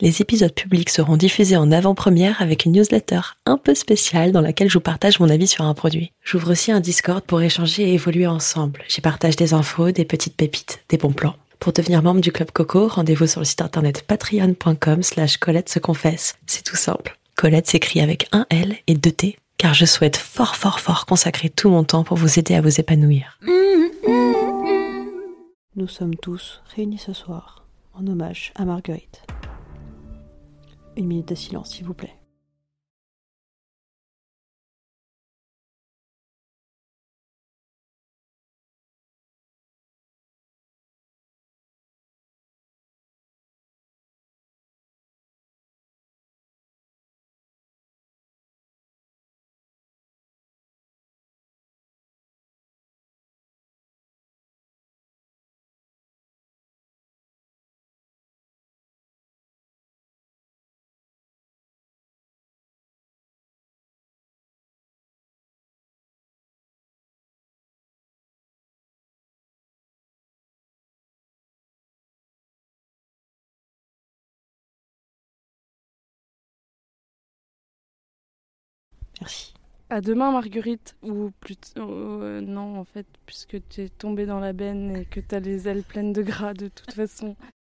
Les épisodes publics seront diffusés en avant-première avec une newsletter un peu spéciale dans laquelle je vous partage mon avis sur un produit. J'ouvre aussi un Discord pour échanger et évoluer ensemble. J'y partage des infos, des petites pépites, des bons plans. Pour devenir membre du Club Coco, rendez-vous sur le site internet patreon.com slash Colette se confesse. C'est tout simple. Colette s'écrit avec un L et deux T, car je souhaite fort fort fort consacrer tout mon temps pour vous aider à vous épanouir. Nous sommes tous réunis ce soir en hommage à Marguerite. Une minute de silence, s'il vous plaît. Merci. À demain, Marguerite. Ou plutôt. euh, non, en fait, puisque tu es tombée dans la benne et que tu as les ailes pleines de gras de toute façon.